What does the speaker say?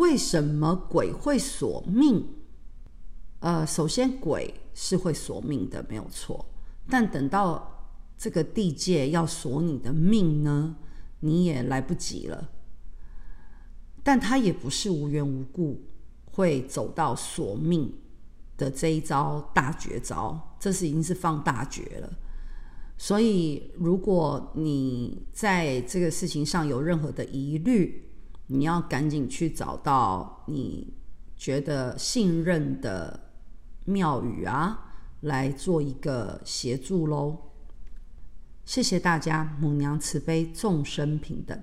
为什么鬼会索命？呃，首先鬼是会索命的，没有错。但等到这个地界要索你的命呢，你也来不及了。但他也不是无缘无故会走到索命的这一招大绝招，这是已经是放大绝了。所以，如果你在这个事情上有任何的疑虑，你要赶紧去找到你觉得信任的庙宇啊，来做一个协助喽。谢谢大家，母娘慈悲，众生平等。